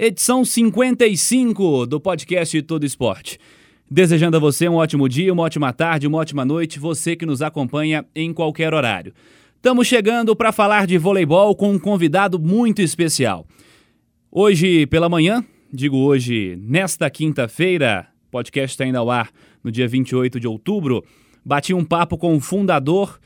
edição 55 do podcast Todo Esporte. Desejando a você um ótimo dia, uma ótima tarde, uma ótima noite, você que nos acompanha em qualquer horário. Estamos chegando para falar de voleibol com um convidado muito especial. Hoje pela manhã, digo hoje, nesta quinta-feira, podcast está indo ao ar no dia 28 de outubro, bati um papo com o fundador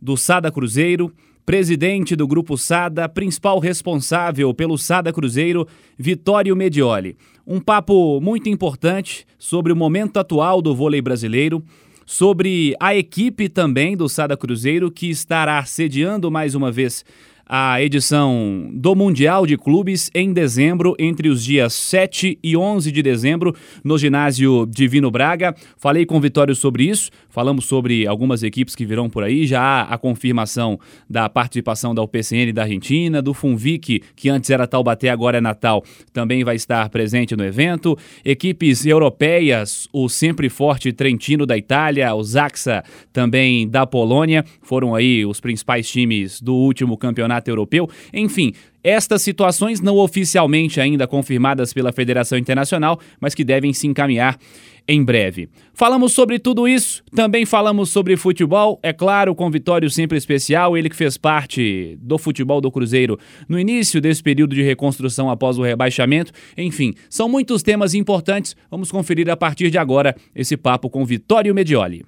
do Sada Cruzeiro, presidente do Grupo Sada, principal responsável pelo Sada Cruzeiro, Vitório Medioli. Um papo muito importante sobre o momento atual do vôlei brasileiro, sobre a equipe também do Sada Cruzeiro, que estará sediando mais uma vez a edição do Mundial de Clubes em dezembro, entre os dias 7 e 11 de dezembro, no ginásio Divino Braga. Falei com o Vitório sobre isso, falamos sobre algumas equipes que virão por aí, já há a confirmação da participação da UPCN da Argentina, do Funvic, que antes era Taubaté, agora é Natal, também vai estar presente no evento. Equipes europeias, o sempre forte Trentino da Itália, o Zaxa também da Polônia, foram aí os principais times do último campeonato campeonato europeu. Enfim, estas situações não oficialmente ainda confirmadas pela Federação Internacional, mas que devem se encaminhar em breve. Falamos sobre tudo isso, também falamos sobre futebol, é claro, com Vitório sempre especial, ele que fez parte do futebol do Cruzeiro no início desse período de reconstrução após o rebaixamento. Enfim, são muitos temas importantes. Vamos conferir a partir de agora esse papo com Vitório Medioli.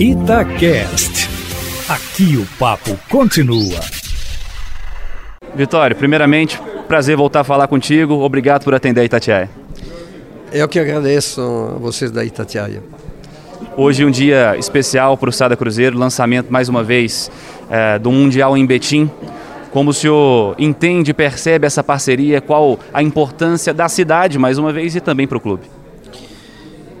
Itacast. Aqui o papo continua. Vitório, primeiramente, prazer voltar a falar contigo. Obrigado por atender a Itatiaia. Eu que agradeço a vocês da Itatiaia. Hoje um dia especial para o Sada Cruzeiro, lançamento mais uma vez é, do Mundial em Betim. Como o senhor entende, percebe essa parceria, qual a importância da cidade, mais uma vez, e também para o clube?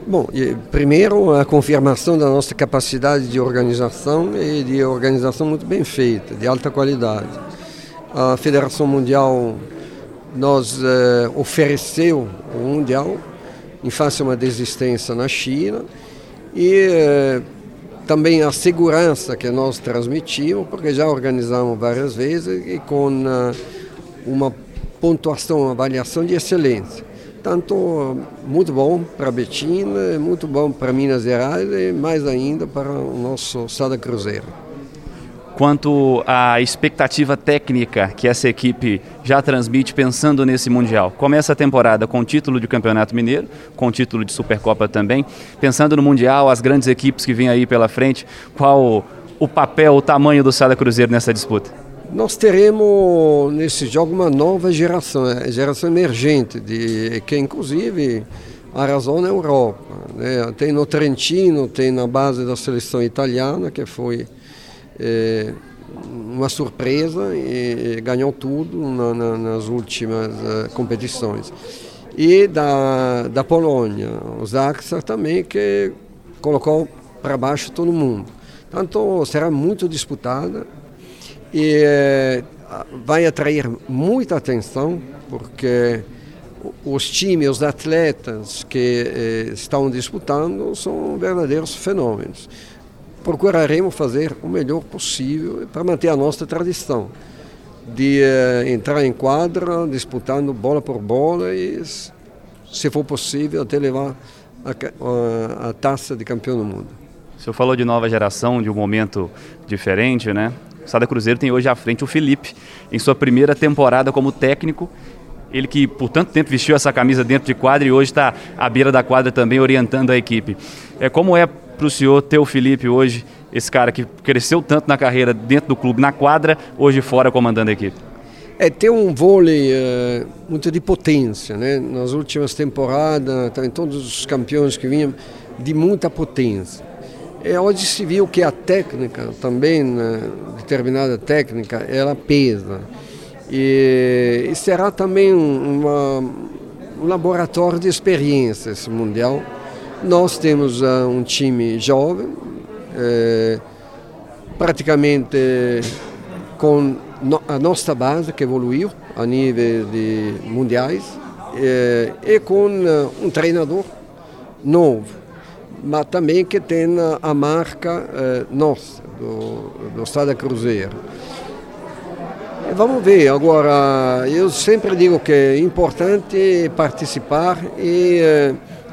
Bom, primeiro a confirmação da nossa capacidade de organização e de organização muito bem feita, de alta qualidade a Federação Mundial nos eh, ofereceu o Mundial em face a uma desistência na China e eh, também a segurança que nós transmitimos, porque já organizamos várias vezes e com uh, uma pontuação, uma avaliação de excelência. Tanto muito bom para Betina, muito bom para Minas Gerais e mais ainda para o nosso Sada Cruzeiro quanto à expectativa técnica que essa equipe já transmite pensando nesse Mundial. Começa a temporada com o título de Campeonato Mineiro, com o título de Supercopa também. Pensando no Mundial, as grandes equipes que vêm aí pela frente, qual o papel, o tamanho do Sada Cruzeiro nessa disputa? Nós teremos nesse jogo uma nova geração, a geração emergente, de, que inclusive a razão na Europa. Né? Tem no Trentino, tem na base da seleção italiana, que foi é, uma surpresa e ganhou tudo na, na, nas últimas uh, competições. E da, da Polônia, o Zaxa também, que colocou para baixo todo mundo. Então será muito disputada e eh, vai atrair muita atenção, porque os times, os atletas que eh, estão disputando são verdadeiros fenômenos procuraremos fazer o melhor possível para manter a nossa tradição de uh, entrar em quadra disputando bola por bola e, se for possível, até levar a, a, a taça de campeão do mundo. O senhor falou de nova geração, de um momento diferente, né? O Sada Cruzeiro tem hoje à frente o Felipe, em sua primeira temporada como técnico. Ele que por tanto tempo vestiu essa camisa dentro de quadra e hoje está à beira da quadra também orientando a equipe. É como é para o senhor ter o Felipe hoje, esse cara que cresceu tanto na carreira dentro do clube, na quadra, hoje fora comandando a equipe? É ter um vôlei uh, muito de potência, né? Nas últimas temporadas, também todos os campeões que vinham, de muita potência. É, hoje se viu que a técnica também, né, determinada técnica, ela pesa. E, e será também uma, um laboratório de experiência esse Mundial. Nós temos uh, um time jovem, eh, praticamente com a nossa base que evoluiu a nível de mundiais eh, e com uh, um treinador novo, mas também que tem a marca eh, nossa, do, do Estado Cruzeiro. Vamos ver, agora eu sempre digo que é importante participar e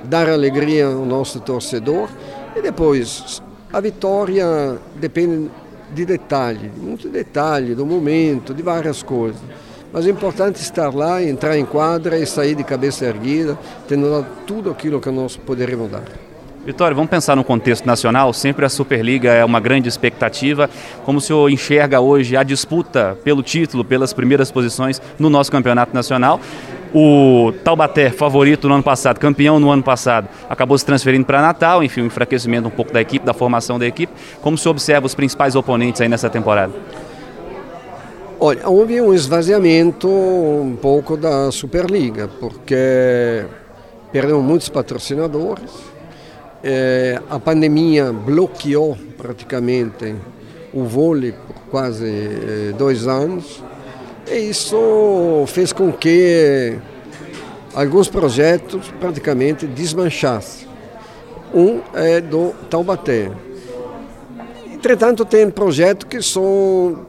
dar alegria ao nosso torcedor e depois a vitória depende de detalhe, muito detalhe, do momento, de várias coisas. Mas é importante estar lá, entrar em quadra e sair de cabeça erguida, tendo dado tudo aquilo que nós poderíamos dar. Vitória, vamos pensar no contexto nacional. Sempre a Superliga é uma grande expectativa. Como o senhor enxerga hoje a disputa pelo título, pelas primeiras posições no nosso campeonato nacional? O Taubaté, favorito no ano passado, campeão no ano passado, acabou se transferindo para Natal, enfim, um enfraquecimento um pouco da equipe, da formação da equipe. Como se observa os principais oponentes aí nessa temporada? Olha, houve um esvaziamento um pouco da Superliga, porque perdeu muitos patrocinadores, é, a pandemia bloqueou praticamente o vôlei por quase é, dois anos isso fez com que alguns projetos praticamente desmanchassem. Um é do Taubaté. Entretanto, tem projetos que são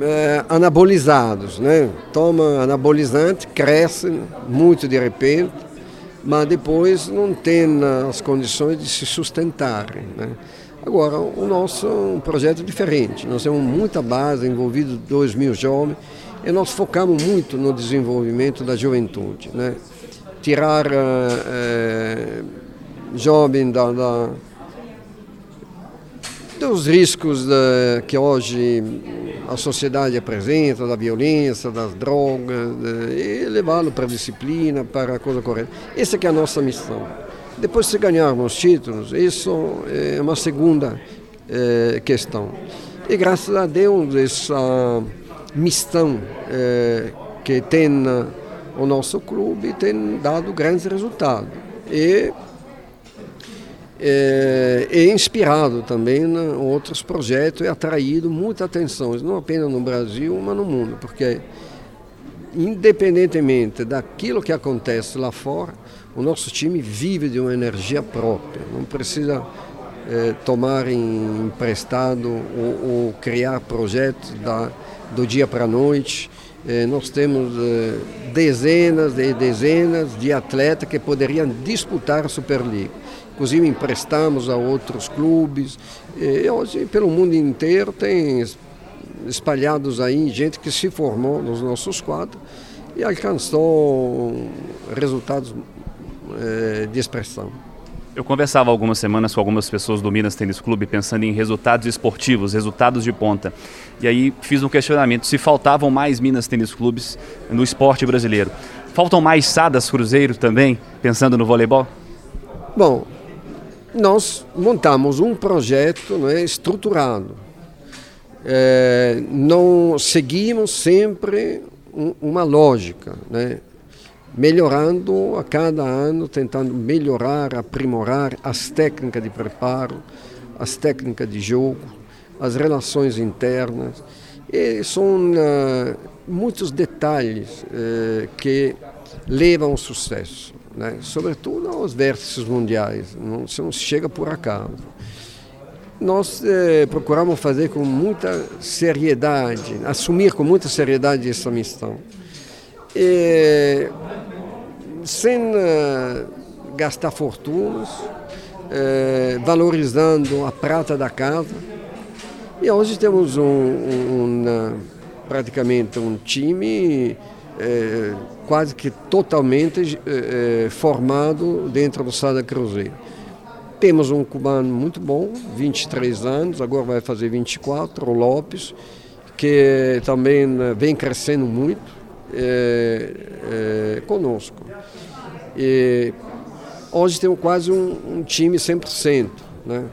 é, anabolizados, né? Toma anabolizante, cresce muito de repente mas depois não tem as condições de se sustentarem. Né? Agora, o nosso é um projeto diferente. Nós temos muita base, envolvido 2 mil jovens, e nós focamos muito no desenvolvimento da juventude. Né? Tirar é, da, da, dos riscos de, que hoje a sociedade apresenta, da violência, das drogas, e levá-lo para a disciplina, para a coisa correta. Essa é a nossa missão. Depois, se ganharmos títulos, isso é uma segunda é, questão. E graças a Deus, essa missão é, que tem o nosso clube tem dado grandes resultados. E é, é inspirado também em outros projetos e atraído muita atenção, não apenas no Brasil, mas no mundo, porque independentemente daquilo que acontece lá fora, o nosso time vive de uma energia própria, não precisa é, tomar em emprestado ou, ou criar projetos da, do dia para a noite. É, nós temos é, dezenas e dezenas de atletas que poderiam disputar a Superliga inclusive emprestamos a outros clubes. E hoje, pelo mundo inteiro, tem espalhados aí gente que se formou nos nossos quadros e alcançou resultados é, de expressão. Eu conversava algumas semanas com algumas pessoas do Minas Tênis Clube pensando em resultados esportivos, resultados de ponta. E aí fiz um questionamento se faltavam mais Minas Tênis Clubes no esporte brasileiro. Faltam mais Sadas Cruzeiro também, pensando no voleibol? Bom, nós montamos um projeto né, estruturado. É, não seguimos sempre um, uma lógica, né, melhorando a cada ano, tentando melhorar, aprimorar as técnicas de preparo, as técnicas de jogo, as relações internas. E são uh, muitos detalhes uh, que levam ao sucesso né? sobretudo aos vértices mundiais, não, não chega por acaso. Nós eh, procuramos fazer com muita seriedade, assumir com muita seriedade essa missão. E, sem uh, gastar fortunas, uh, valorizando a prata da casa. E hoje temos um, um, um praticamente um time é, quase que totalmente é, formado dentro do Sada Cruzeiro. Temos um cubano muito bom, 23 anos, agora vai fazer 24, o Lopes, que também vem crescendo muito é, é, conosco. E hoje temos quase um, um time 100%. Né?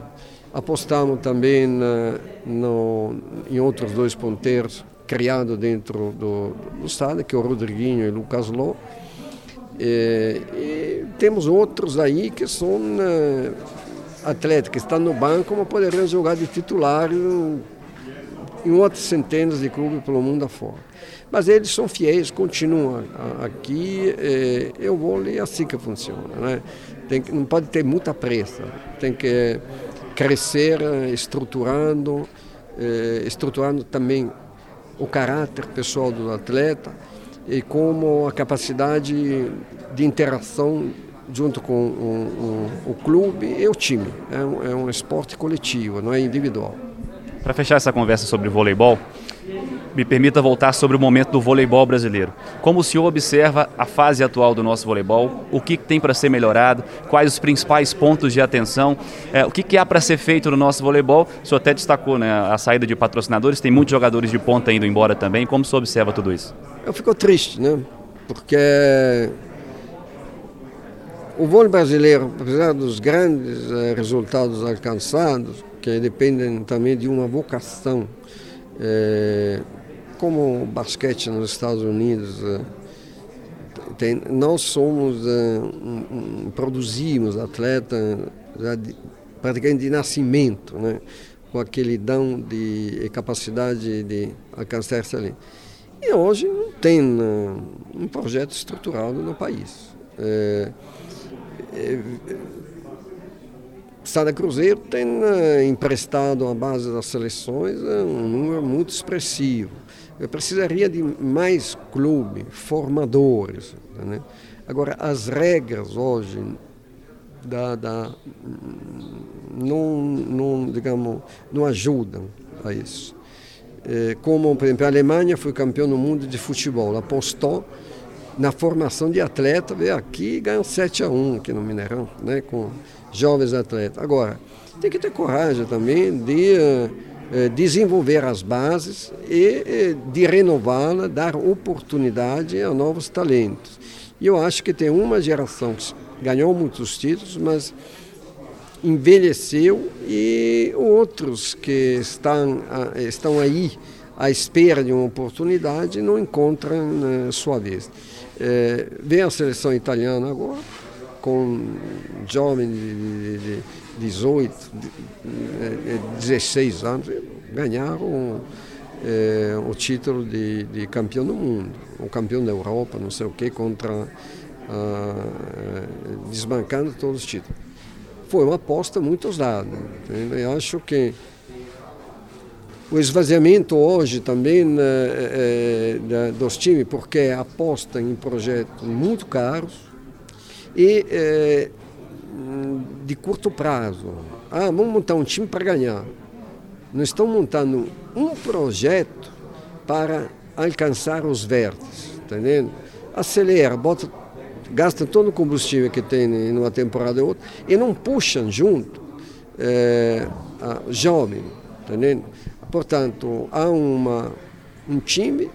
Apostamos também na, no, em outros dois ponteiros, criado dentro do, do Estado, que é o Rodriguinho e o Lucas Ló. É, e temos outros aí que são atletas que estão no banco, mas poderiam jogar de titular em outras centenas de clubes pelo mundo afora. Mas eles são fiéis, continuam aqui. É, eu vou ler assim que funciona. Né? Tem não pode ter muita pressa. Tem que crescer estruturando, é, estruturando também o caráter pessoal do atleta e como a capacidade de interação junto com o, o, o clube e o time. É um, é um esporte coletivo, não é individual. Para fechar essa conversa sobre voleibol, me permita voltar sobre o momento do voleibol brasileiro. Como o senhor observa a fase atual do nosso voleibol? O que tem para ser melhorado? Quais os principais pontos de atenção? É, o que, que há para ser feito no nosso voleibol? O senhor até destacou né, a saída de patrocinadores, tem muitos jogadores de ponta indo embora também. Como o senhor observa tudo isso? Eu fico triste, né? Porque o vôlei brasileiro, apesar dos grandes eh, resultados alcançados, que dependem também de uma vocação, é, como o basquete nos Estados Unidos, é, tem, nós somos, é, um, produzimos atleta de, praticamente de nascimento, né? com aquele dão de capacidade de alcançar essa linha. E hoje não tem um projeto estruturado no país. É, Sada Cruzeiro tem uh, emprestado à base das seleções um número muito expressivo. Eu precisaria de mais clubes, formadores. Né? Agora, as regras hoje da, da, não, não, digamos, não ajudam a isso. É, como, por exemplo, a Alemanha foi campeão no mundo de futebol, apostou na formação de atleta, veio aqui e ganhou 7 a 1 aqui no Mineirão, né, com jovens atletas. Agora, tem que ter coragem também de uh, desenvolver as bases e uh, de renová-la, dar oportunidade a novos talentos. E eu acho que tem uma geração que ganhou muitos títulos, mas envelheceu e outros que estão, estão aí à espera de uma oportunidade não encontram sua vez. É, vem a seleção italiana agora, com jovens de, de, de 18, de, 16 anos, ganharam é, o título de, de, campeão do mundo, o campeão da Europa, não sei o que, contra desbancando todos os títulos. Foi uma aposta muito ousada. Entendeu? Eu acho que o esvaziamento hoje também né, é, é, dos times, porque aposta em projetos muito caros e é, de curto prazo. Ah, vamos montar um time para ganhar. Não estão montando um projeto para alcançar os vértices, tá entendendo? Acelera, bota, gasta todo o combustível que tem numa temporada ou outra e não puxam junto é, jovem, tá entendendo? Portanto, há uma, um time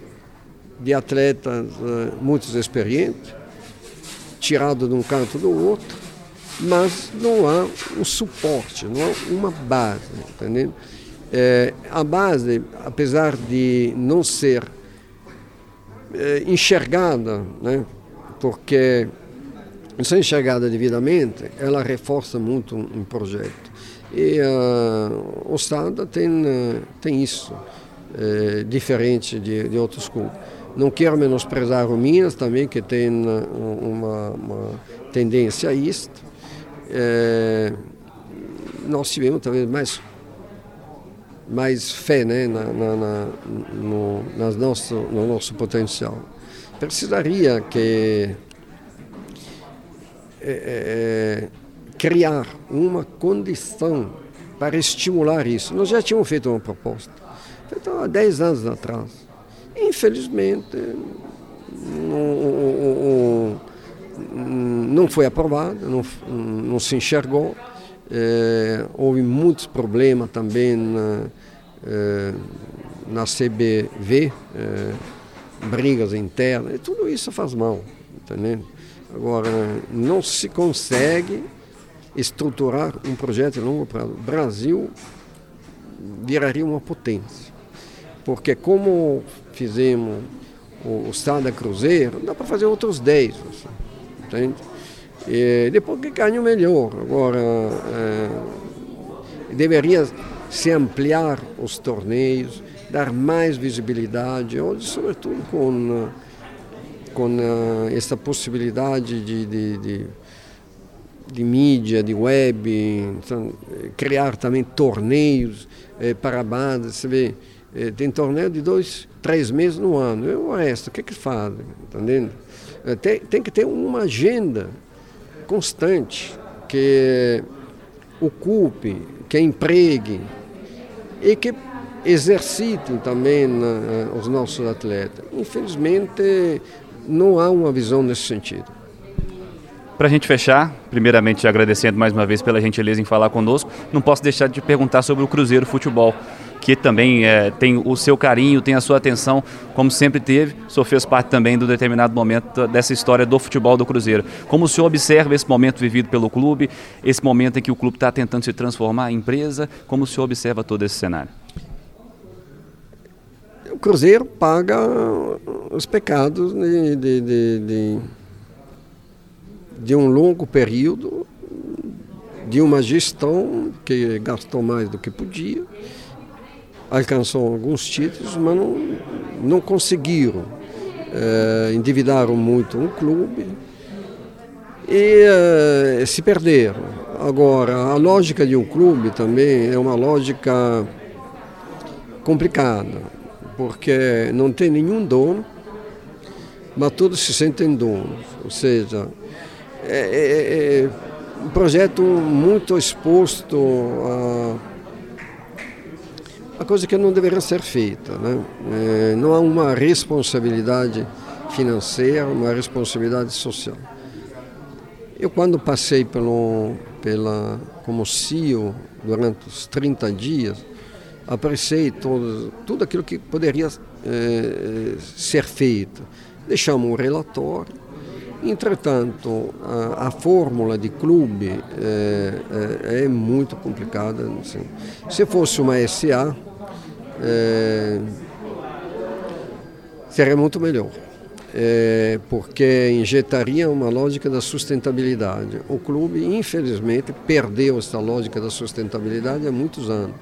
de atletas uh, muito experientes, tirado de um canto do outro, mas não há um suporte, não há uma base, entendeu? É, a base, apesar de não ser é, enxergada, né, porque não ser enxergada devidamente, ela reforça muito um projeto. E uh, o Sada tem, uh, tem isso, uh, diferente de, de outros clubes. Não quero menosprezar o Minas também, que tem uma, uma tendência a isto. nós tivemos talvez mais, mais fé né, na, na, na no, nas nosso, no nosso potencial. Precisaria que criar uma condição para estimular isso. Nós já tínhamos feito uma proposta, feita há 10 anos atrás. Infelizmente, não, não foi aprovada, não, não se enxergou. É, houve muitos problemas também na, é, na CBV, é, brigas internas, e tudo isso faz mal, entendeu? Agora, não se consegue estruturar um projeto de longo prazo. O Brasil viraria uma potência. Porque como fizemos o, o Sada Cruzeiro, dá para fazer outros 10. Assim. entende? E depois que ganha melhor. Agora, é, deveria se ampliar os torneios, dar mais visibilidade, hoje, sobretudo com, com essa possibilidade de, de, de, de, mídia, de web, então, criar também torneios eh, para bandas. Você vê, eh, tem torneio de dois, três meses no ano. E o resto, o que, que fazem? Entendendo? Eh, tem, tem que ter uma agenda constante que ocupe, que empregue e que exercitem também os nossos atletas. Infelizmente, não há uma visão nesse sentido. Para a gente fechar, primeiramente agradecendo mais uma vez pela gentileza em falar conosco, não posso deixar de perguntar sobre o Cruzeiro Futebol que também é, tem o seu carinho, tem a sua atenção, como sempre teve. O senhor fez parte também do determinado momento dessa história do futebol do Cruzeiro. Como o senhor observa esse momento vivido pelo clube, esse momento em que o clube está tentando se transformar em empresa, como o senhor observa todo esse cenário? O Cruzeiro paga os pecados de, de, de, de, de um longo período de uma gestão que gastou mais do que podia alcançou alguns títulos, mas não, não conseguiram. É, endividaram muito o clube e é, se perderam. Agora, a lógica de um clube também é uma lógica complicada, porque não tem nenhum dono, mas todos se sentem donos. Ou seja, é, é, é um projeto muito exposto a a coisa que não deveria ser feita. Né? É, não há uma responsabilidade financeira, uma responsabilidade social. Eu, quando passei pelo, pela, como CEO durante os 30 dias, apreciei todo, tudo aquilo que poderia é, ser feito. Deixamos um relatório. Entretanto, a, a fórmula de clube é, é, é muito complicada. Assim. Se fosse uma SA, é, seria muito melhor. É, porque injetaria uma lógica da sustentabilidade. O clube, infelizmente, perdeu essa lógica da sustentabilidade há muitos anos.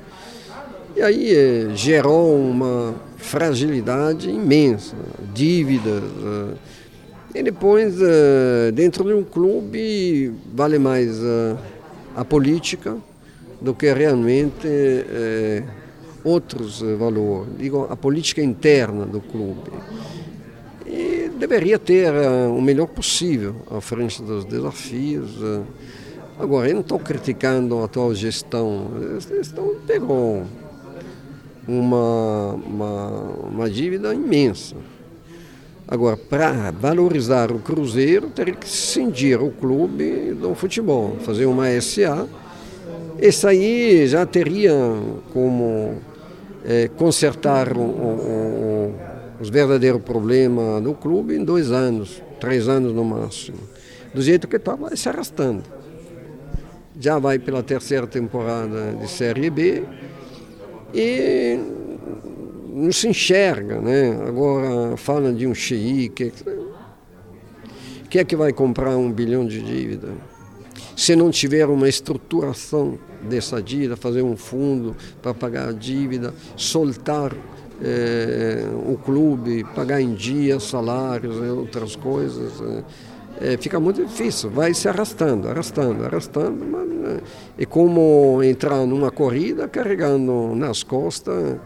E aí é, gerou uma fragilidade imensa, dívidas. É, e depois, é, dentro de um clube, vale mais é, a política do que realmente é, outros eh, valores, digo, a política interna do clube. E deveria ter o melhor possível à frente dos desafios. Agora, eu não estou criticando a atual gestão, a gestão pegou uma, uma, uma dívida imensa. Agora, para valorizar o Cruzeiro, teria que cindir o clube do futebol, fazer uma SA. Esse aí já teria como é, consertar o, o, o, os verdadeiros problemas do clube em dois anos, três anos no máximo. Do jeito que está, vai se arrastando. Já vai pela terceira temporada de Série B e não se enxerga, né? Agora fala de um xerique. Quem é que vai comprar um bilhão de dívida? Se não tiver uma estruturação dessa dívida, fazer um fundo para pagar a dívida, soltar é, o clube, pagar em dia salários e outras coisas. É, fica muito difícil, vai se arrastando, arrastando, arrastando, mas é como entrar numa corrida carregando nas costas é,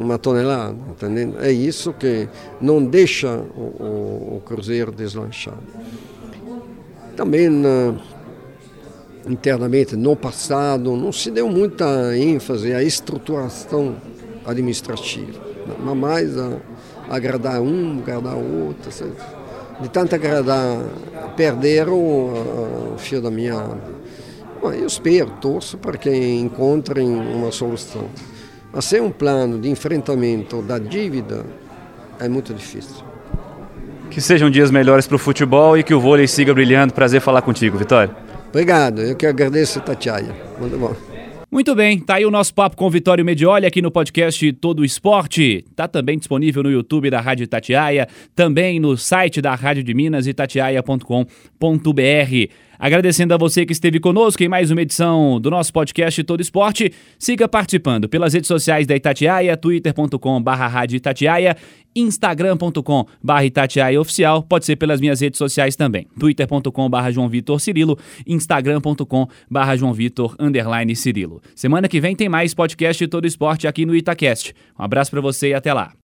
uma tonelada, entendendo? É isso que não deixa o, o, o Cruzeiro deslanchar. Também na, internamente no passado, não se deu muita ênfase à estruturação administrativa, mas mais a, agradar um, agradar outro. De tanto agradar, perderam o fio da meada. Eu espero, torço para que encontrem uma solução. Mas sem um plano de enfrentamento da dívida, é muito difícil. Que sejam dias melhores para o futebol e que o vôlei siga brilhando. Prazer falar contigo, Vitória. Obrigado, eu que agradeço, Tatiaia. Muito bom. Muito bem, tá aí o nosso papo com Vitório Medioli aqui no podcast Todo Esporte. Tá também disponível no YouTube da Rádio Itatiaia, também no site da Rádio de Minas, itatiaia.com.br. Agradecendo a você que esteve conosco em mais uma edição do nosso podcast Todo Esporte. Siga participando pelas redes sociais da Itatiaia, twitter.com.br Rádio Itatiaia, instagram.com.br Itatiaia Oficial, pode ser pelas minhas redes sociais também, twitter.com.br João Vitor Cirilo, instagram.com.br João Vitor underline Cirilo. Semana que vem tem mais podcast Todo Esporte aqui no Itacast. Um abraço para você e até lá.